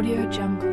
Audio Jungle.